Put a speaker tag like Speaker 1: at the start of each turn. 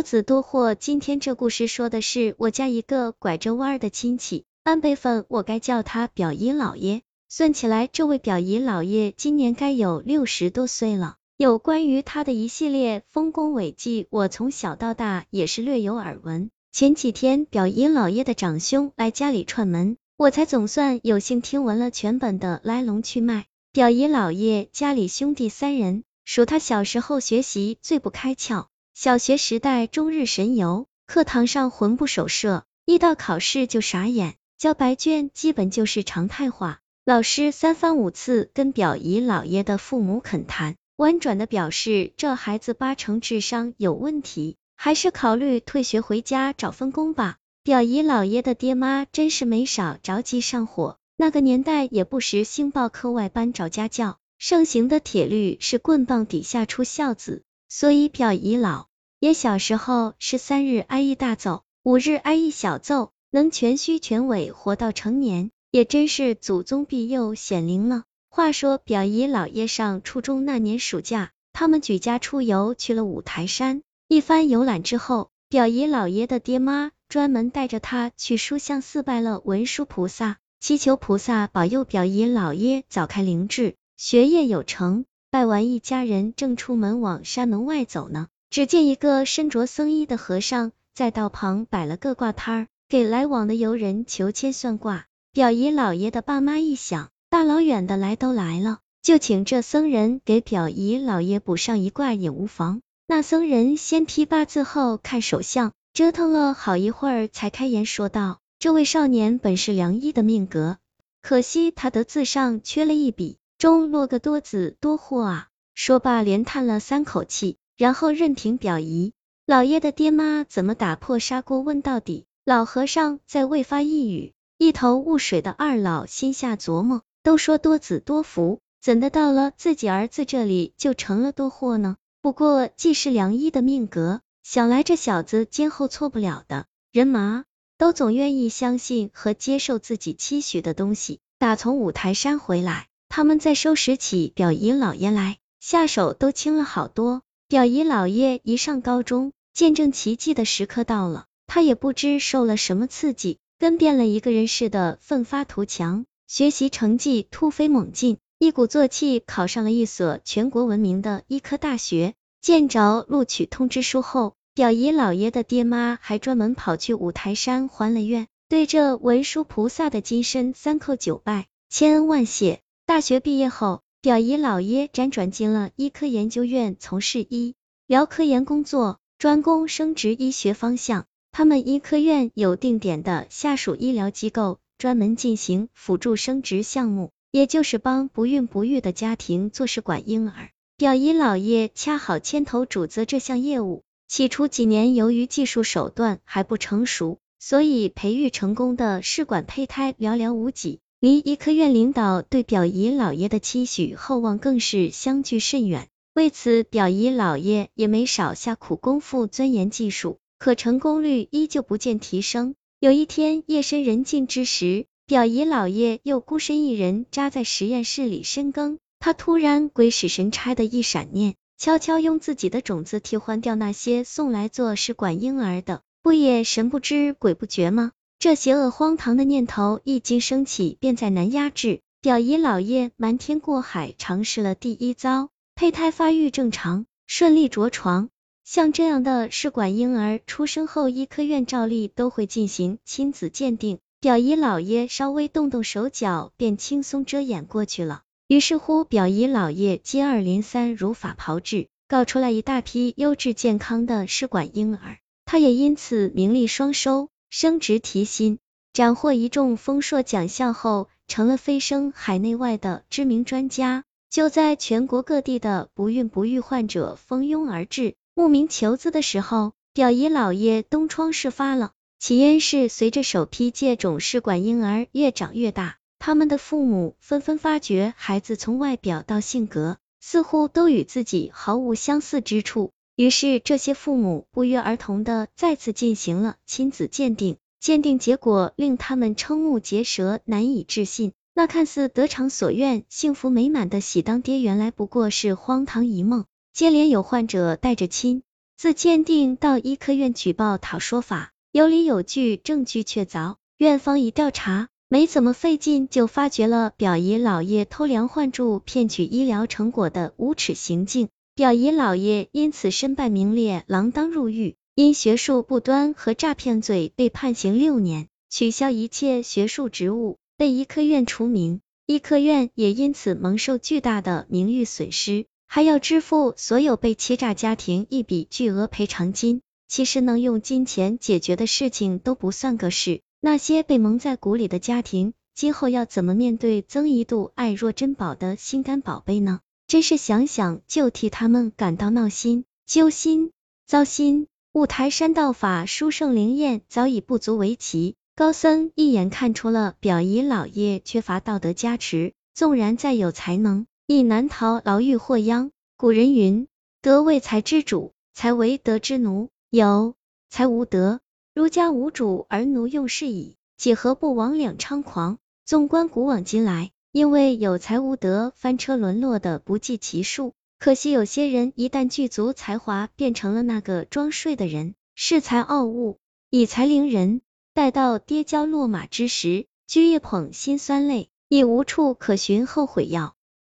Speaker 1: 多子多祸。今天这故事说的是我家一个拐着弯儿的亲戚，按辈分我该叫他表姨老爷。算起来，这位表姨老爷今年该有六十多岁了。有关于他的一系列丰功伟绩，我从小到大也是略有耳闻。前几天表姨老爷的长兄来家里串门，我才总算有幸听闻了全本的来龙去脉。表姨老爷家里兄弟三人，属他小时候学习最不开窍。小学时代终日神游，课堂上魂不守舍，一到考试就傻眼，交白卷基本就是常态化。老师三番五次跟表姨姥爷的父母恳谈，婉转的表示这孩子八成智商有问题，还是考虑退学回家找份工吧。表姨姥爷的爹妈真是没少着急上火，那个年代也不时兴报课外班找家教，盛行的铁律是棍棒底下出孝子，所以表姨老。爷小时候是三日挨一大揍，五日挨一小揍，能全虚全伪活到成年，也真是祖宗庇佑显灵了。话说表姨姥爷上初中那年暑假，他们举家出游去了五台山。一番游览之后，表姨姥爷的爹妈专门带着他去书香寺拜了文殊菩萨，祈求菩萨保佑表姨姥爷早开灵智，学业有成。拜完，一家人正出门往山门外走呢。只见一个身着僧衣的和尚在道旁摆了个卦摊儿，给来往的游人求签算卦。表姨老爷的爸妈一想，大老远的来都来了，就请这僧人给表姨老爷卜上一卦也无妨。那僧人先批八字后看手相，折腾了好一会儿，才开言说道：“这位少年本是良医的命格，可惜他的字上缺了一笔，中落个多子多祸啊。”说罢连叹了三口气。然后任凭表姨老爷的爹妈怎么打破砂锅问到底。老和尚再未发一语，一头雾水的二老心下琢磨：都说多子多福，怎的到了自己儿子这里就成了多祸呢？不过既是良医的命格，想来这小子今后错不了的。人嘛都总愿意相信和接受自己期许的东西。打从五台山回来，他们再收拾起表姨老爷来，下手都轻了好多。表姨姥爷一上高中，见证奇迹的时刻到了。他也不知受了什么刺激，跟变了一个人似的奋发图强，学习成绩突飞猛进，一鼓作气考上了一所全国闻名的医科大学。见着录取通知书后，表姨姥爷的爹妈还专门跑去五台山还了愿，对这文殊菩萨的金身三叩九拜，千恩万谢。大学毕业后。表姨老爷辗转进了医科研究院，从事医疗科研工作，专攻生殖医学方向。他们医科院有定点的下属医疗机构，专门进行辅助生殖项目，也就是帮不孕不育的家庭做试管婴儿。表姨老爷恰好牵头主责这项业务。起初几年，由于技术手段还不成熟，所以培育成功的试管胚胎寥寥无几。离医科院领导对表姨老爷的期许厚望更是相距甚远，为此表姨老爷也没少下苦功夫钻研技术，可成功率依旧不见提升。有一天夜深人静之时，表姨老爷又孤身一人扎在实验室里深耕，他突然鬼使神差的一闪念，悄悄用自己的种子替换掉那些送来做试管婴儿的，不也神不知鬼不觉吗？这邪恶荒唐的念头一经升起，便再难压制。表姨老爷瞒天过海，尝试了第一遭，胚胎发育正常，顺利着床。像这样的试管婴儿出生后，医科院照例都会进行亲子鉴定。表姨老爷稍微动动手脚，便轻松遮掩过去了。于是乎，表姨老爷接二连三如法炮制，搞出来一大批优质健康的试管婴儿，他也因此名利双收。升职提薪，斩获一众丰硕奖项后，成了飞升海内外的知名专家。就在全国各地的不孕不育患者蜂拥而至，慕名求子的时候，表姨姥爷东窗事发了。起因是随着首批借种试管婴儿越长越大，他们的父母纷纷发觉孩子从外表到性格，似乎都与自己毫无相似之处。于是，这些父母不约而同的再次进行了亲子鉴定，鉴定结果令他们瞠目结舌，难以置信。那看似得偿所愿、幸福美满的喜当爹，原来不过是荒唐一梦。接连有患者带着亲自鉴定到医科院举报讨说法，有理有据，证据确凿。院方一调查，没怎么费劲就发觉了表姨姥爷偷梁换柱骗取医疗成果的无耻行径。表姨老爷因此身败名裂，锒铛入狱，因学术不端和诈骗罪被判刑六年，取消一切学术职务，被医科院除名。医科院也因此蒙受巨大的名誉损失，还要支付所有被欺诈家庭一笔巨额赔偿金。其实能用金钱解决的事情都不算个事，那些被蒙在鼓里的家庭，今后要怎么面对曾一度爱若珍宝的心肝宝贝呢？真是想想就替他们感到闹心、揪心、糟心。五台山道法殊胜灵验早已不足为奇，高僧一眼看出了表姨老爷缺乏道德加持，纵然再有才能，亦难逃牢狱祸殃。古人云：德为才之主，才为德之奴。有才无德，儒家无主而奴用是矣，几何不魍魉猖狂？纵观古往今来。因为有才无德，翻车沦落的不计其数。可惜有些人一旦具足才华，变成了那个装睡的人，恃才傲物，以才凌人。待到跌跤落马之时，掬一捧辛酸泪，已无处可寻后悔药。